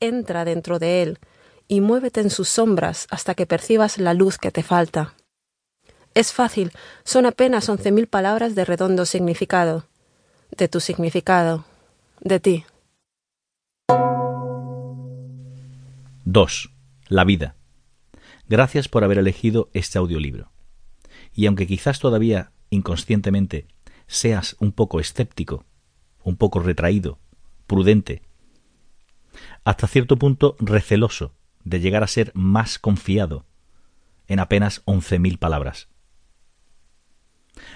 entra dentro de él y muévete en sus sombras hasta que percibas la luz que te falta. Es fácil, son apenas once mil palabras de redondo significado, de tu significado, de ti. 2. La vida. Gracias por haber elegido este audiolibro. Y aunque quizás todavía inconscientemente seas un poco escéptico, un poco retraído, prudente, hasta cierto punto receloso de llegar a ser más confiado en apenas once mil palabras.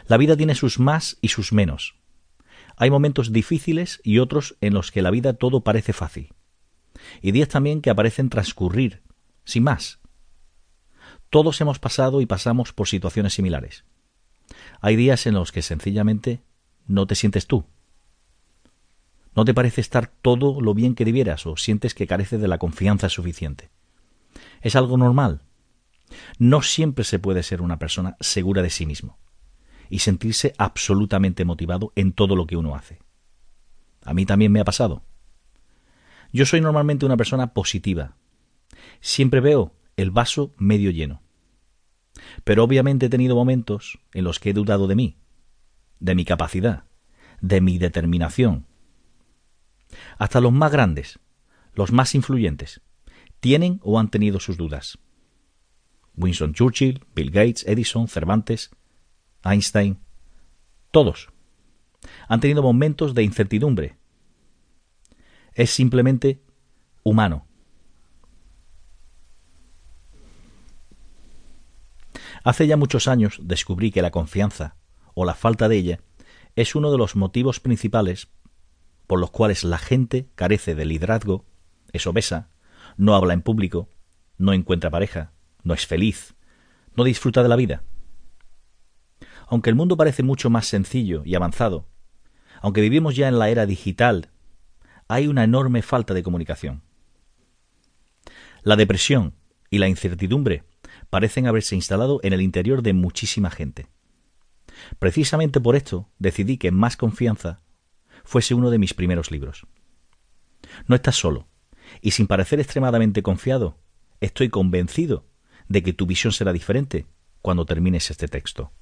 La vida tiene sus más y sus menos. Hay momentos difíciles y otros en los que la vida todo parece fácil. Y días también que aparecen transcurrir, sin más. Todos hemos pasado y pasamos por situaciones similares. Hay días en los que sencillamente no te sientes tú. No te parece estar todo lo bien que debieras o sientes que careces de la confianza suficiente. Es algo normal. No siempre se puede ser una persona segura de sí mismo y sentirse absolutamente motivado en todo lo que uno hace. A mí también me ha pasado. Yo soy normalmente una persona positiva. Siempre veo el vaso medio lleno. Pero obviamente he tenido momentos en los que he dudado de mí, de mi capacidad, de mi determinación. Hasta los más grandes, los más influyentes, tienen o han tenido sus dudas. Winston Churchill, Bill Gates, Edison, Cervantes, Einstein, todos han tenido momentos de incertidumbre. Es simplemente humano. Hace ya muchos años descubrí que la confianza, o la falta de ella, es uno de los motivos principales por los cuales la gente carece de liderazgo, es obesa, no habla en público, no encuentra pareja, no es feliz, no disfruta de la vida. Aunque el mundo parece mucho más sencillo y avanzado, aunque vivimos ya en la era digital, hay una enorme falta de comunicación. La depresión y la incertidumbre parecen haberse instalado en el interior de muchísima gente. Precisamente por esto decidí que Más Confianza fuese uno de mis primeros libros. No estás solo, y sin parecer extremadamente confiado, estoy convencido de que tu visión será diferente cuando termines este texto.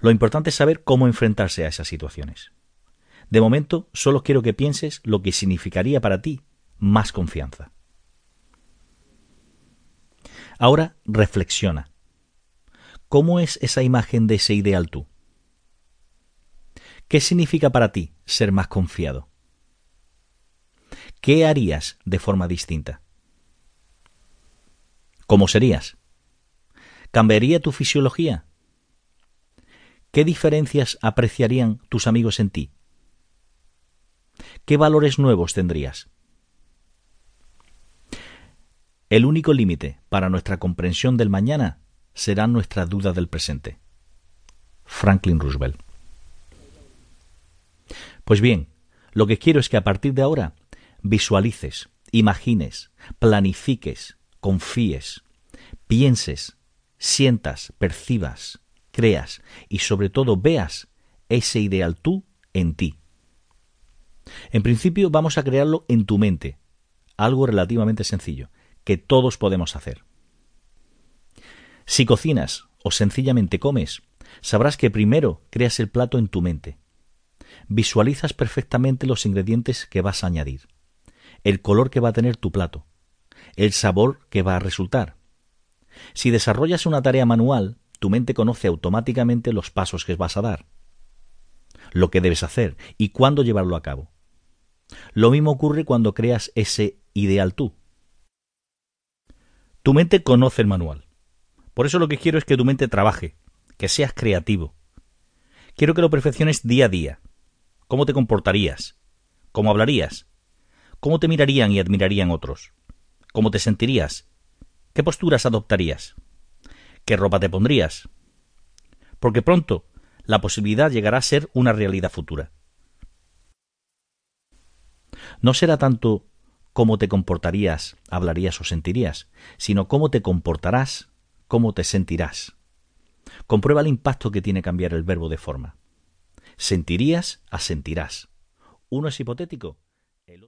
Lo importante es saber cómo enfrentarse a esas situaciones. De momento, solo quiero que pienses lo que significaría para ti más confianza. Ahora reflexiona. ¿Cómo es esa imagen de ese ideal tú? ¿Qué significa para ti ser más confiado? ¿Qué harías de forma distinta? ¿Cómo serías? ¿Cambiaría tu fisiología? ¿Qué diferencias apreciarían tus amigos en ti? ¿Qué valores nuevos tendrías? El único límite para nuestra comprensión del mañana será nuestra duda del presente. Franklin Roosevelt. Pues bien, lo que quiero es que a partir de ahora visualices, imagines, planifiques, confíes, pienses, sientas, percibas, creas y sobre todo veas ese ideal tú en ti. En principio vamos a crearlo en tu mente, algo relativamente sencillo, que todos podemos hacer. Si cocinas o sencillamente comes, sabrás que primero creas el plato en tu mente. Visualizas perfectamente los ingredientes que vas a añadir, el color que va a tener tu plato, el sabor que va a resultar. Si desarrollas una tarea manual, tu mente conoce automáticamente los pasos que vas a dar, lo que debes hacer y cuándo llevarlo a cabo. Lo mismo ocurre cuando creas ese ideal tú. Tu mente conoce el manual. Por eso lo que quiero es que tu mente trabaje, que seas creativo. Quiero que lo perfecciones día a día. ¿Cómo te comportarías? ¿Cómo hablarías? ¿Cómo te mirarían y admirarían otros? ¿Cómo te sentirías? ¿Qué posturas adoptarías? ¿Qué ropa te pondrías? Porque pronto la posibilidad llegará a ser una realidad futura. No será tanto cómo te comportarías, hablarías o sentirías, sino cómo te comportarás, cómo te sentirás. Comprueba el impacto que tiene cambiar el verbo de forma. Sentirías a sentirás. Uno es hipotético